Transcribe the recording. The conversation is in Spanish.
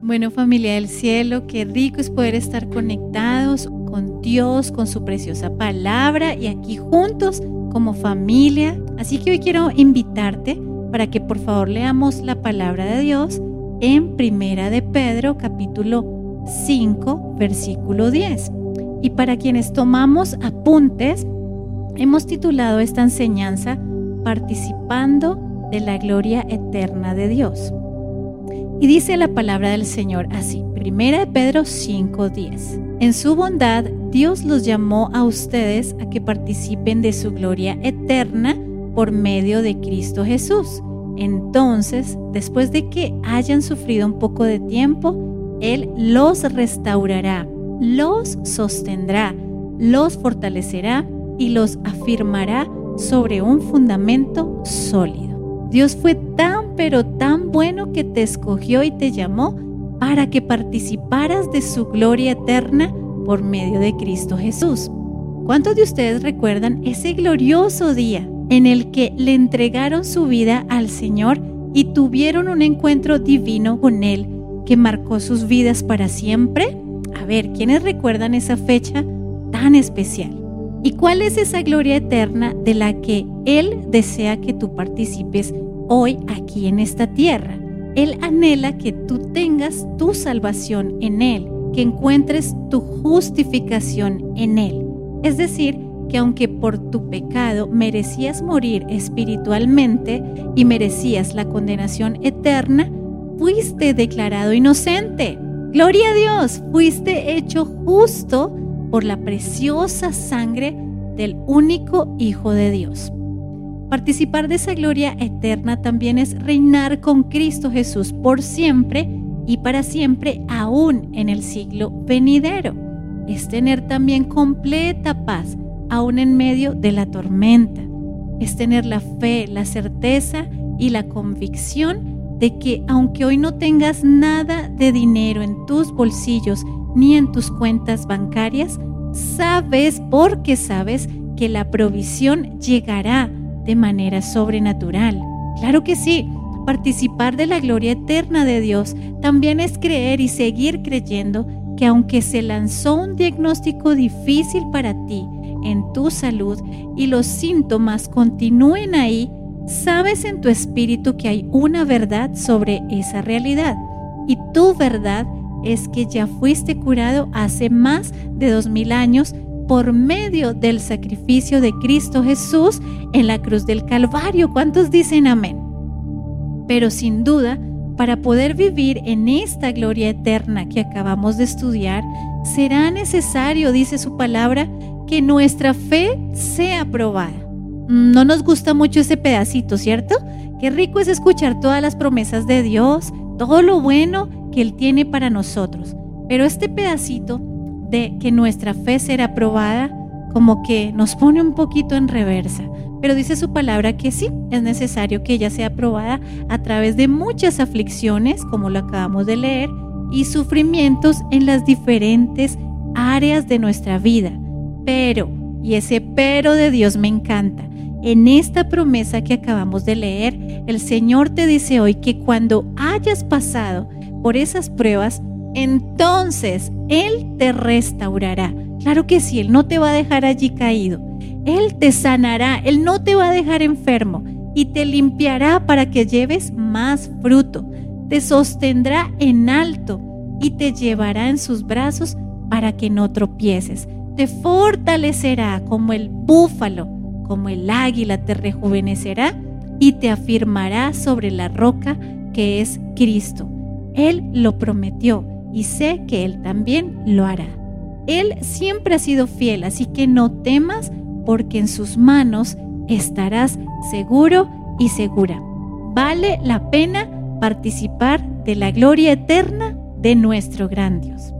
Bueno, familia del cielo, qué rico es poder estar conectados con Dios, con su preciosa palabra y aquí juntos como familia. Así que hoy quiero invitarte para que por favor leamos la palabra de Dios en Primera de Pedro capítulo 5 versículo 10. Y para quienes tomamos apuntes, hemos titulado esta enseñanza Participando de la gloria eterna de Dios. Y dice la palabra del Señor así, Primera de Pedro 5:10. En su bondad, Dios los llamó a ustedes a que participen de su gloria eterna por medio de Cristo Jesús. Entonces, después de que hayan sufrido un poco de tiempo, Él los restaurará, los sostendrá, los fortalecerá y los afirmará sobre un fundamento sólido. Dios fue tan pero tan bueno que te escogió y te llamó para que participaras de su gloria eterna por medio de Cristo Jesús. ¿Cuántos de ustedes recuerdan ese glorioso día en el que le entregaron su vida al Señor y tuvieron un encuentro divino con Él que marcó sus vidas para siempre? A ver, ¿quiénes recuerdan esa fecha tan especial? ¿Y cuál es esa gloria eterna de la que Él desea que tú participes hoy aquí en esta tierra? Él anhela que tú tengas tu salvación en Él, que encuentres tu justificación en Él. Es decir, que aunque por tu pecado merecías morir espiritualmente y merecías la condenación eterna, fuiste declarado inocente. Gloria a Dios, fuiste hecho justo por la preciosa sangre del único Hijo de Dios. Participar de esa gloria eterna también es reinar con Cristo Jesús por siempre y para siempre aún en el siglo venidero. Es tener también completa paz aún en medio de la tormenta. Es tener la fe, la certeza y la convicción de que aunque hoy no tengas nada de dinero en tus bolsillos ni en tus cuentas bancarias, sabes porque sabes que la provisión llegará de manera sobrenatural. Claro que sí, participar de la gloria eterna de Dios también es creer y seguir creyendo que aunque se lanzó un diagnóstico difícil para ti en tu salud y los síntomas continúen ahí, sabes en tu espíritu que hay una verdad sobre esa realidad. Y tu verdad es que ya fuiste curado hace más de dos mil años por medio del sacrificio de Cristo Jesús en la cruz del Calvario. ¿Cuántos dicen amén? Pero sin duda, para poder vivir en esta gloria eterna que acabamos de estudiar, será necesario, dice su palabra, que nuestra fe sea probada. No nos gusta mucho ese pedacito, ¿cierto? Qué rico es escuchar todas las promesas de Dios, todo lo bueno que Él tiene para nosotros. Pero este pedacito de que nuestra fe será probada, como que nos pone un poquito en reversa. Pero dice su palabra que sí, es necesario que ella sea probada a través de muchas aflicciones, como lo acabamos de leer, y sufrimientos en las diferentes áreas de nuestra vida. Pero, y ese pero de Dios me encanta, en esta promesa que acabamos de leer, el Señor te dice hoy que cuando hayas pasado por esas pruebas, entonces Él te restaurará. Claro que sí, Él no te va a dejar allí caído. Él te sanará, Él no te va a dejar enfermo y te limpiará para que lleves más fruto. Te sostendrá en alto y te llevará en sus brazos para que no tropieces. Te fortalecerá como el búfalo, como el águila te rejuvenecerá y te afirmará sobre la roca que es Cristo. Él lo prometió y sé que Él también lo hará. Él siempre ha sido fiel, así que no temas porque en sus manos estarás seguro y segura. Vale la pena participar de la gloria eterna de nuestro gran Dios.